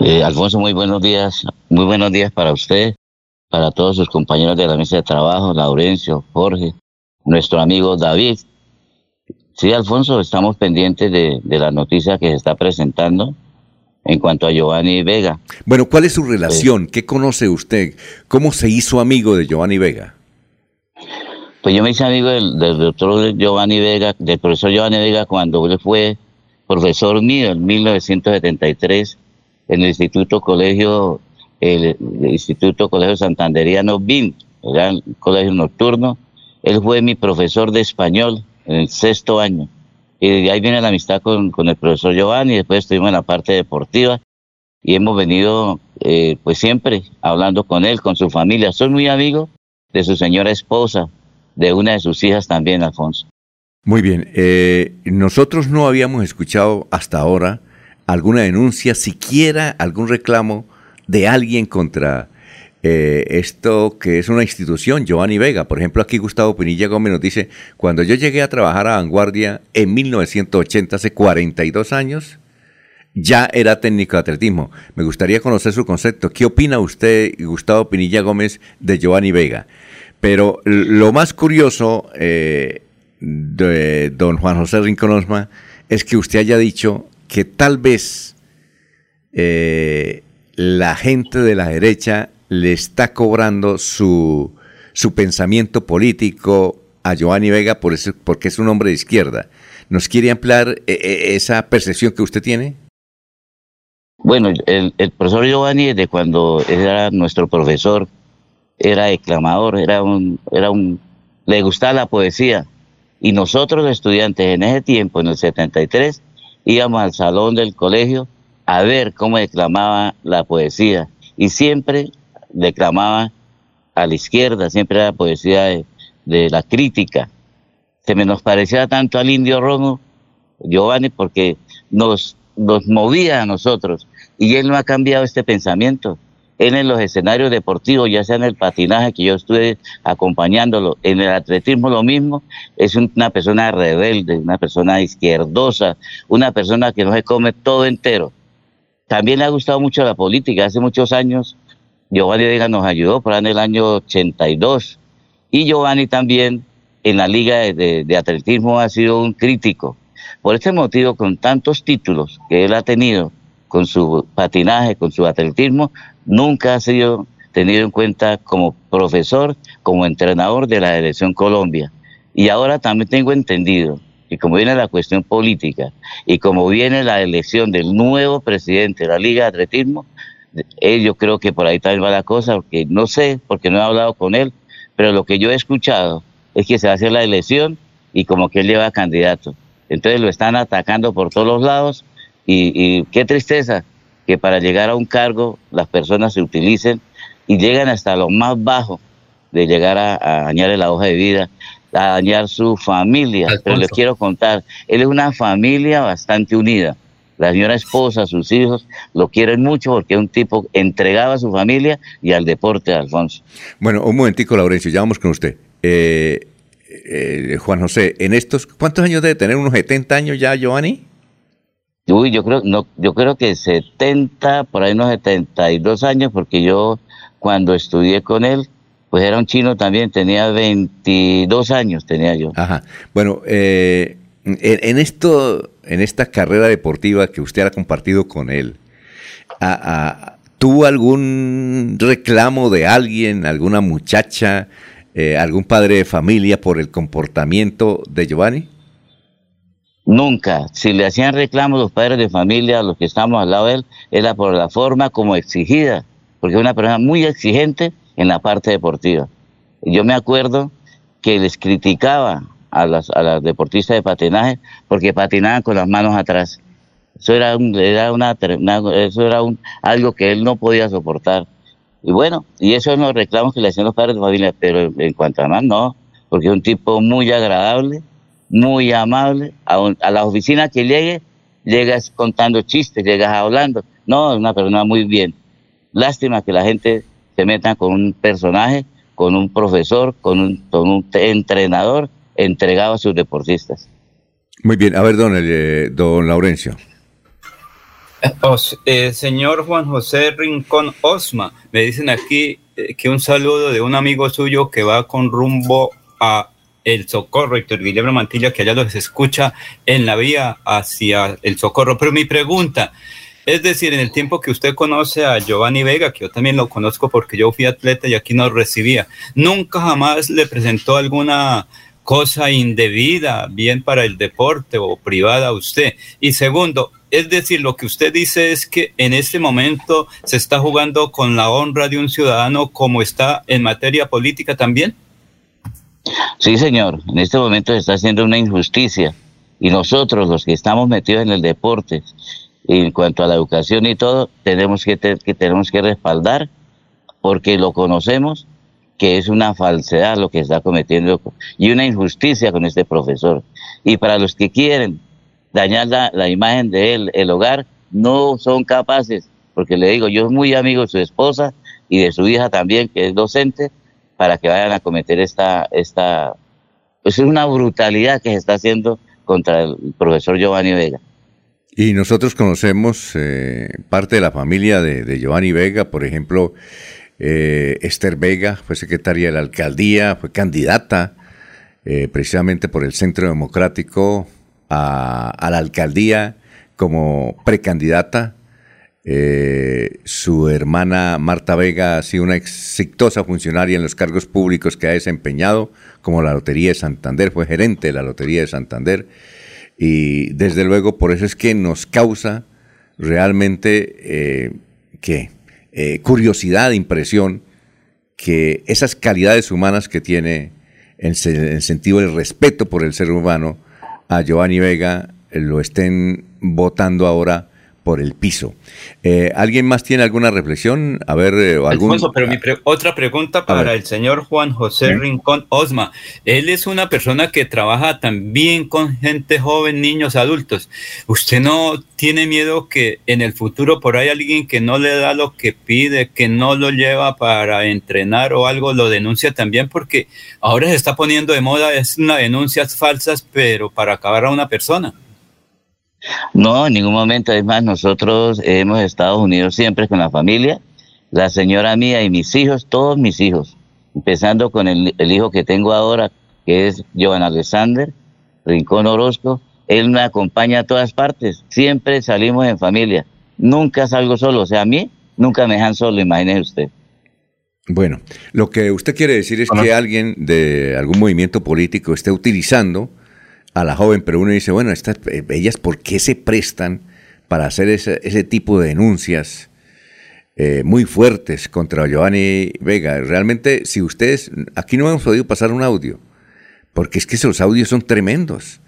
Eh, Alfonso, muy buenos días. Muy buenos días para usted, para todos sus compañeros de la mesa de trabajo, Laurencio, Jorge, nuestro amigo David. Sí, Alfonso, estamos pendientes de, de la noticia que se está presentando en cuanto a Giovanni Vega. Bueno, ¿cuál es su relación? ¿Qué conoce usted? ¿Cómo se hizo amigo de Giovanni Vega? Pues yo me hice amigo del, doctor Giovanni Vega, del profesor Giovanni Vega, cuando él fue profesor mío en 1973 en el Instituto Colegio, el, Instituto Colegio Santanderiano BIN, el colegio nocturno. Él fue mi profesor de español en el sexto año. Y de ahí viene la amistad con, con el profesor Giovanni, después estuvimos en la parte deportiva y hemos venido eh, pues siempre hablando con él, con su familia. Soy muy amigo de su señora esposa, de una de sus hijas también, Alfonso. Muy bien, eh, nosotros no habíamos escuchado hasta ahora alguna denuncia, siquiera algún reclamo de alguien contra eh, esto que es una institución, Giovanni Vega. Por ejemplo, aquí Gustavo Pinilla Gómez nos dice, cuando yo llegué a trabajar a Vanguardia en 1980, hace 42 años, ya era técnico de atletismo. Me gustaría conocer su concepto. ¿Qué opina usted, Gustavo Pinilla Gómez, de Giovanni Vega? Pero lo más curioso eh, de don Juan José Rincón es que usted haya dicho que tal vez eh, la gente de la derecha le está cobrando su, su pensamiento político a Giovanni Vega por eso, porque es un hombre de izquierda. ¿Nos quiere ampliar eh, eh, esa percepción que usted tiene? Bueno, el, profesor Giovanni, desde cuando era nuestro profesor, era declamador, era un, era un, le gustaba la poesía. Y nosotros, estudiantes, en ese tiempo, en el 73, íbamos al salón del colegio a ver cómo declamaba la poesía. Y siempre declamaba a la izquierda, siempre era poesía de, la crítica. Se me nos parecía tanto al indio rojo, Giovanni, porque nos, nos movía a nosotros. Y él no ha cambiado este pensamiento. En los escenarios deportivos, ya sea en el patinaje, que yo estuve acompañándolo, en el atletismo lo mismo, es una persona rebelde, una persona izquierdosa, una persona que no se come todo entero. También le ha gustado mucho la política. Hace muchos años Giovanni Vega nos ayudó por en el año 82. Y Giovanni también en la liga de, atletismo ha sido un crítico. Por este motivo, con tantos títulos que él ha tenido con su patinaje, con su atletismo, nunca ha sido tenido en cuenta como profesor, como entrenador de la selección Colombia. Y ahora también tengo entendido que como viene la cuestión política y como viene la elección del nuevo presidente de la Liga de Atletismo, él, yo creo que por ahí también va la cosa, porque no sé, porque no he hablado con él, pero lo que yo he escuchado es que se va a hacer la elección y como que él lleva candidato. Entonces lo están atacando por todos los lados y, qué tristeza que para llegar a un cargo las personas se utilicen y llegan hasta lo más bajo de llegar a, dañar la hoja de vida, a dañar su familia. Pero les quiero contar, él es una familia bastante unida la señora esposa, sus hijos, lo quieren mucho porque es un tipo entregado a su familia y al deporte, Alfonso. Bueno, un momentico, Laurencio, ya vamos con usted. Eh, eh, Juan José, en estos, ¿cuántos años debe tener? ¿Unos 70 años ya, Giovanni? Uy, yo creo, no, yo creo que 70, por ahí unos 72 años, porque yo cuando estudié con él, pues era un chino también, tenía 22 años, tenía yo. Ajá. Bueno, eh, en, esto, en esta carrera deportiva que usted ha compartido con él, ¿tuvo algún reclamo de alguien, alguna muchacha, eh, algún padre de familia por el comportamiento de Giovanni? Nunca. Si le hacían reclamos los padres de familia, los que estamos al lado de él, era por la forma como exigida, porque es una persona muy exigente en la parte deportiva. Yo me acuerdo que les criticaba a las, a las deportistas de patinaje porque patinaban con las manos atrás. Eso era, un, eso era un, algo que él no podía soportar. Y bueno, y eso es los reclamos que le hacían los padres de familia, pero en cuanto a más no, porque es un tipo muy agradable, muy amable. A, a la oficina que llegue, llegas contando chistes, llegas hablando. No, es una persona muy bien. Lástima que la gente se meta con un personaje, con un profesor, con un, con un entrenador entregado a sus deportistas. Muy bien, a ver, don, eh, don Laurencio. Eh, señor Juan José Rincón Osma, me dicen aquí eh, que un saludo de un amigo suyo que va con rumbo a el Socorro, Héctor Guillermo Mantilla, que allá los escucha en la vía hacia el Socorro. Pero mi pregunta, es decir, en el tiempo que usted conoce a Giovanni Vega, que yo también lo conozco porque yo fui atleta y aquí nos recibía, nunca jamás le presentó alguna cosa indebida, bien para el deporte o privada a usted. Y segundo, es decir, lo que usted dice es que en este momento se está jugando con la honra de un ciudadano como está en materia política también. Sí, señor, en este momento se está haciendo una injusticia y nosotros los que estamos metidos en el deporte, en cuanto a la educación y todo, tenemos que, que tenemos que respaldar porque lo conocemos que es una falsedad lo que está cometiendo y una injusticia con este profesor. Y para los que quieren dañar la, la imagen de él, el hogar, no son capaces, porque le digo, yo soy muy amigo de su esposa y de su hija también, que es docente, para que vayan a cometer esta, esta, pues es una brutalidad que se está haciendo contra el profesor Giovanni Vega. Y nosotros conocemos eh, parte de la familia de, Giovanni Vega, por ejemplo, eh, Esther Vega fue secretaria de la alcaldía, fue candidata eh, precisamente por el Centro Democrático a la alcaldía como precandidata eh, su hermana Marta Vega ha sido una exitosa funcionaria en los cargos públicos que ha desempeñado, como la Lotería de Santander, fue gerente de la Lotería de Santander. Y desde luego por eso es que nos causa realmente eh, ¿qué? Eh, curiosidad, impresión, que esas calidades humanas que tiene en, el sentido del respeto por el ser humano a Giovanni Vega lo estén votando ahora por el piso. Eh, ¿Alguien más tiene alguna reflexión? A ver, eh, algún... Alfonso, pero mi otra pregunta para el señor Juan José Rincón Osma. Él es una persona que trabaja también con gente joven, niños, adultos. ¿Usted no tiene miedo que en el futuro por ahí alguien que no le da lo que pide, que no lo lleva para entrenar o algo, lo denuncia también? Porque ahora se está poniendo de moda, es una denuncias falsas, pero para acabar a una persona. No, en ningún momento. Es más, nosotros hemos estado unidos siempre con la familia, la señora mía y mis hijos, todos mis hijos, empezando con el, hijo que tengo ahora, que es Joan Alexander, Rincón Orozco. Él me acompaña a todas partes, siempre salimos en familia, nunca salgo solo, o sea, a mí nunca me dejan solo, imagínese usted. Bueno, lo que usted quiere decir es que alguien de algún movimiento político esté utilizando a la joven, pero uno dice, bueno, estas, eh, ellas, ¿por qué se prestan para hacer ese, ese tipo de denuncias eh, muy fuertes contra Giovanni Vega? Realmente, si ustedes, aquí no hemos podido pasar un audio, porque es que esos audios son tremendos.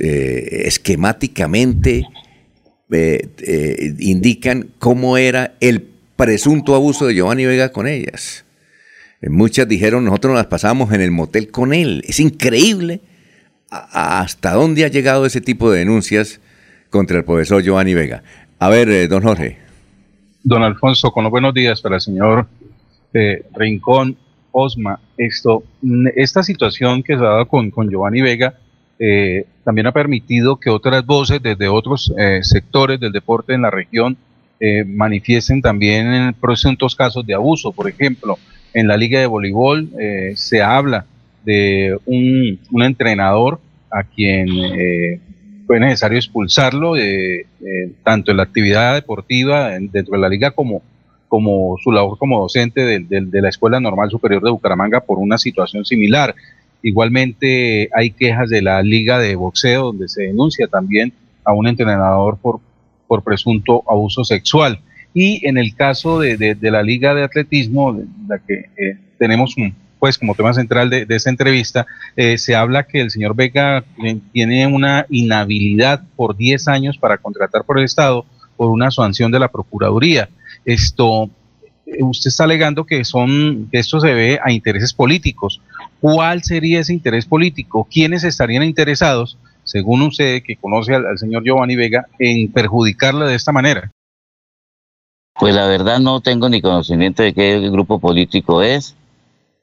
Eh, esquemáticamente indican cómo era el presunto abuso de Giovanni Vega con ellas. Muchas dijeron, nosotros nos las pasamos en el motel con él. Es increíble hasta dónde ha llegado ese tipo de denuncias contra el profesor Giovanni Vega. A ver, eh, don Jorge. Don Alfonso, con los buenos días para el señor eh, Rincón Osma. Esto, esta situación que se ha dado con, con Giovanni Vega eh, también ha permitido que otras voces desde otros sectores del deporte en la región manifiesten también en presuntos casos de abuso. Por ejemplo, en la Liga de Voleibol se habla de un, un entrenador a quien eh, fue necesario expulsarlo, de, tanto en la actividad deportiva dentro de la liga como, como su labor como docente de, la Escuela Normal Superior de Bucaramanga por una situación similar. Igualmente hay quejas de la liga de boxeo donde se denuncia también a un entrenador por, por presunto abuso sexual. Y en el caso de, la liga de atletismo, la que eh, tenemos un, pues como tema central de, esta entrevista, eh, se habla que el señor Vega eh, tiene una inhabilidad por 10 años para contratar por el Estado por una sanción de la Procuraduría. Esto, eh, usted está alegando que son, que esto se debe a intereses políticos. ¿Cuál sería ese interés político? ¿Quiénes estarían interesados, según usted que conoce al, al señor Giovanni Vega, en perjudicarle de esta manera? Pues la verdad no tengo ni conocimiento de qué grupo político es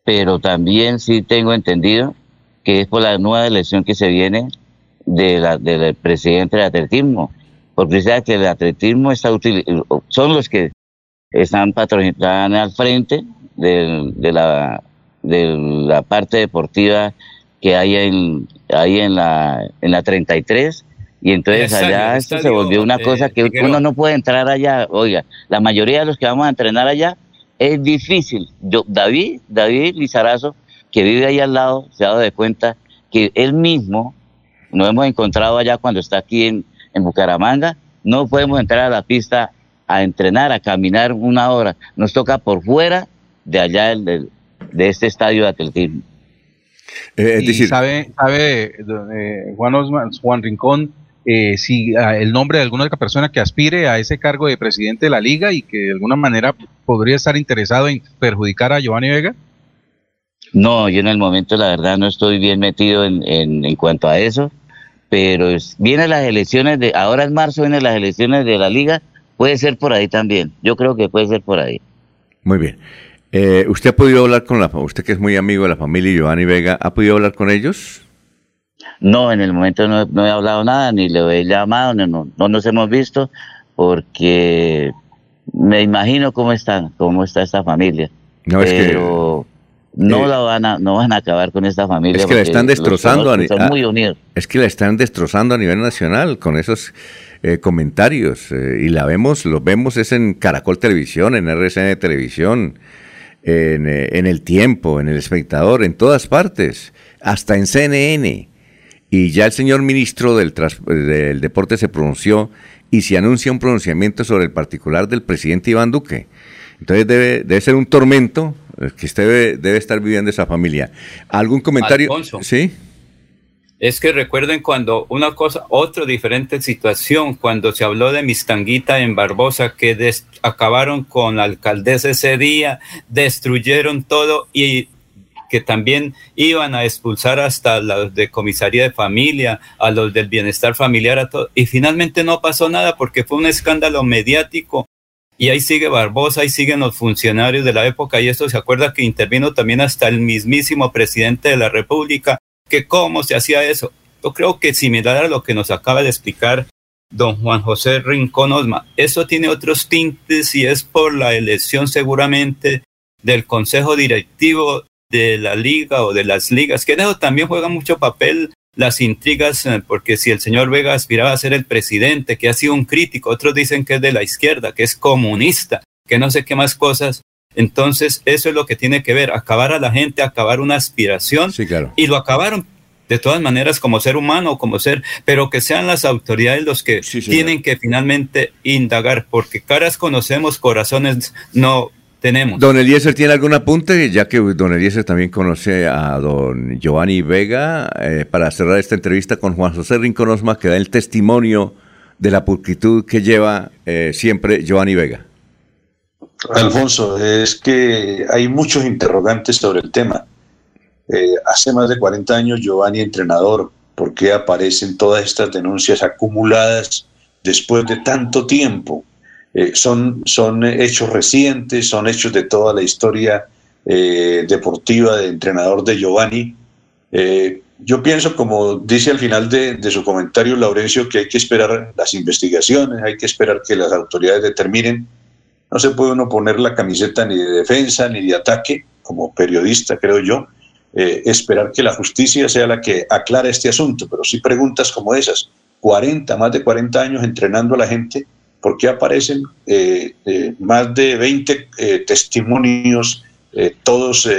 pero también sí tengo entendido que es por la nueva elección que se viene de la, del presidente del atletismo, porque sea que el atletismo está son los que están patrocinando al frente de, la, de la parte deportiva que hay en, ahí en la, en la 33 y entonces allá esto se volvió una cosa eh, que uno no puede entrar allá. Oiga, la mayoría de los que vamos a entrenar allá es difícil. Yo, David, David Lizarazo, que vive ahí al lado, se ha dado de cuenta que él mismo, nos hemos encontrado allá cuando está aquí en, en Bucaramanga, no podemos entrar a la pista a entrenar, a caminar una hora. Nos toca por fuera de allá de, de este estadio de atletismo. Eh, y sabe, sabe eh, Juan, Osman, Juan Rincón, eh, si ah, el nombre de alguna persona que aspire a ese cargo de presidente de la liga y que de alguna manera podría estar interesado en perjudicar a Giovanni Vega? No, yo en el momento la verdad no estoy bien metido en, en, cuanto a eso, pero vienen las elecciones de, ahora en marzo vienen las elecciones de la liga, puede ser por ahí también, yo creo que puede ser por ahí. Muy bien. Eh, ¿Usted ha podido hablar con la, usted que es muy amigo de la familia Giovanni Vega, ha podido hablar con ellos? No, en el momento no, he hablado nada, ni le he llamado, no, no, nos hemos visto, porque me imagino cómo están, cómo está esta familia. No, es pero que, no la van a, no van a acabar con esta familia. Es que la están destrozando. Son muy unidos. Es que la están destrozando a nivel nacional con esos eh, comentarios. Eh, y la vemos, lo vemos es en Caracol Televisión, en RCN Televisión, en, eh, en El Tiempo, en El Espectador, en todas partes, hasta en CNN y ya el señor ministro del, del Deporte se pronunció y se anuncia un pronunciamiento sobre el particular del presidente Iván Duque. Entonces debe, debe ser un tormento que usted debe, estar viviendo esa familia. ¿Algún comentario? sí. Es que recuerden cuando una cosa, otra diferente situación, cuando se habló de Mistanguita en Barbosa, que acabaron con la alcaldesa ese día, destruyeron todo y que también iban a expulsar hasta los de comisaría de familia, a los del bienestar familiar, a todo. Y finalmente no pasó nada porque fue un escándalo mediático. Y ahí sigue Barbosa, ahí siguen los funcionarios de la época. Y esto se acuerda que intervino también hasta el mismísimo presidente de la República, que cómo se hacía eso. Yo creo que similar a lo que nos acaba de explicar don Juan José Rincón Osma, eso tiene otros tintes y es por la elección seguramente del Consejo Directivo de la liga o de las ligas, que eso también juega mucho papel las intrigas, eh, porque si el señor Vega aspiraba a ser el presidente, que ha sido un crítico, otros dicen que es de la izquierda, que es comunista, que no sé qué más cosas. Entonces, eso es lo que tiene que ver, acabar a la gente, acabar una aspiración. Sí, claro. Y lo acabaron de todas maneras como ser humano, como ser, pero que sean las autoridades los que tienen que finalmente indagar, porque caras conocemos, corazones no tenemos. Don Eliezer, ¿tiene algún apunte? Ya que don Eliezer también conoce a don Giovanni Vega, eh, para cerrar esta entrevista con Juan José Rincón Osma, que da el testimonio de la pulcritud que lleva eh, siempre Giovanni Vega. Alfonso, es que hay muchos interrogantes sobre el tema. Eh, hace más de 40 años Giovanni entrenador, ¿por qué aparecen todas estas denuncias acumuladas después de tanto tiempo? Eh, son, son hechos recientes, son hechos de toda la historia eh, deportiva de entrenador de Giovanni. Eh, yo pienso, como dice al final de, su comentario Laurencio, que hay que esperar las investigaciones, hay que esperar que las autoridades determinen. No se puede uno poner la camiseta ni de defensa ni de ataque, como periodista, creo yo. esperar que la justicia sea la que aclara este asunto, pero si preguntas como esas, 40, más de 40 años entrenando a la gente, ¿Por qué aparecen eh, eh, más de 20 eh, testimonios, todos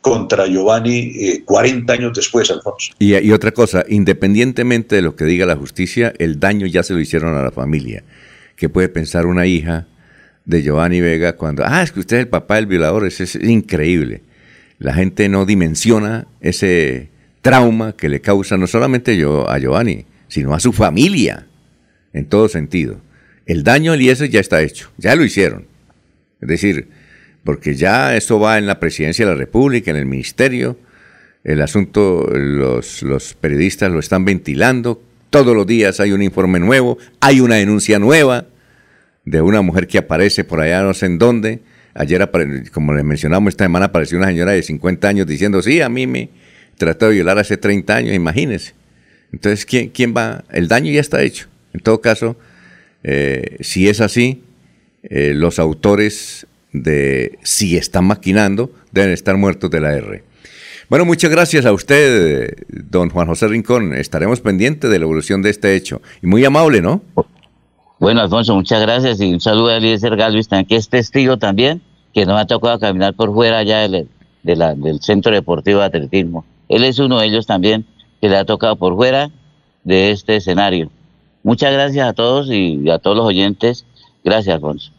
contra Giovanni 40 años después, Alfonso? Y, y, otra cosa, independientemente de lo que diga la justicia, el daño ya se lo hicieron a la familia. ¿Qué puede pensar una hija de Giovanni Vega cuando, ah, es que usted es el papá del violador? Es, es increíble. La gente no dimensiona ese trauma que le causa no solamente yo, a Giovanni, sino a su familia, en todo sentido. El daño al IES ya está hecho, ya lo hicieron. Es decir, porque ya esto va en la presidencia de la República, en el ministerio, el asunto, los, los periodistas lo están ventilando, todos los días hay un informe nuevo, hay una denuncia nueva de una mujer que aparece por allá no sé en dónde. Ayer, como les mencionamos, esta semana apareció una señora de 50 años diciendo, sí, a mí me trató de violar hace 30 años, imagínense. Entonces, ¿quién, ¿quién va? El daño ya está hecho. En todo caso, Eh, si es así, eh, los autores de si están maquinando deben estar muertos de la R. Bueno, muchas gracias a usted, don Juan José Rincón. Estaremos pendientes de la evolución de este hecho. Y muy amable, ¿no? Bueno, Alfonso, muchas gracias y un saludo a Eliezer Galvis, que es testigo también, que nos ha tocado caminar por fuera allá del, del Centro Deportivo de Atletismo. Él es uno de ellos también, que le ha tocado por fuera de este escenario. Muchas gracias a todos y a todos los oyentes. Gracias, Alfonso.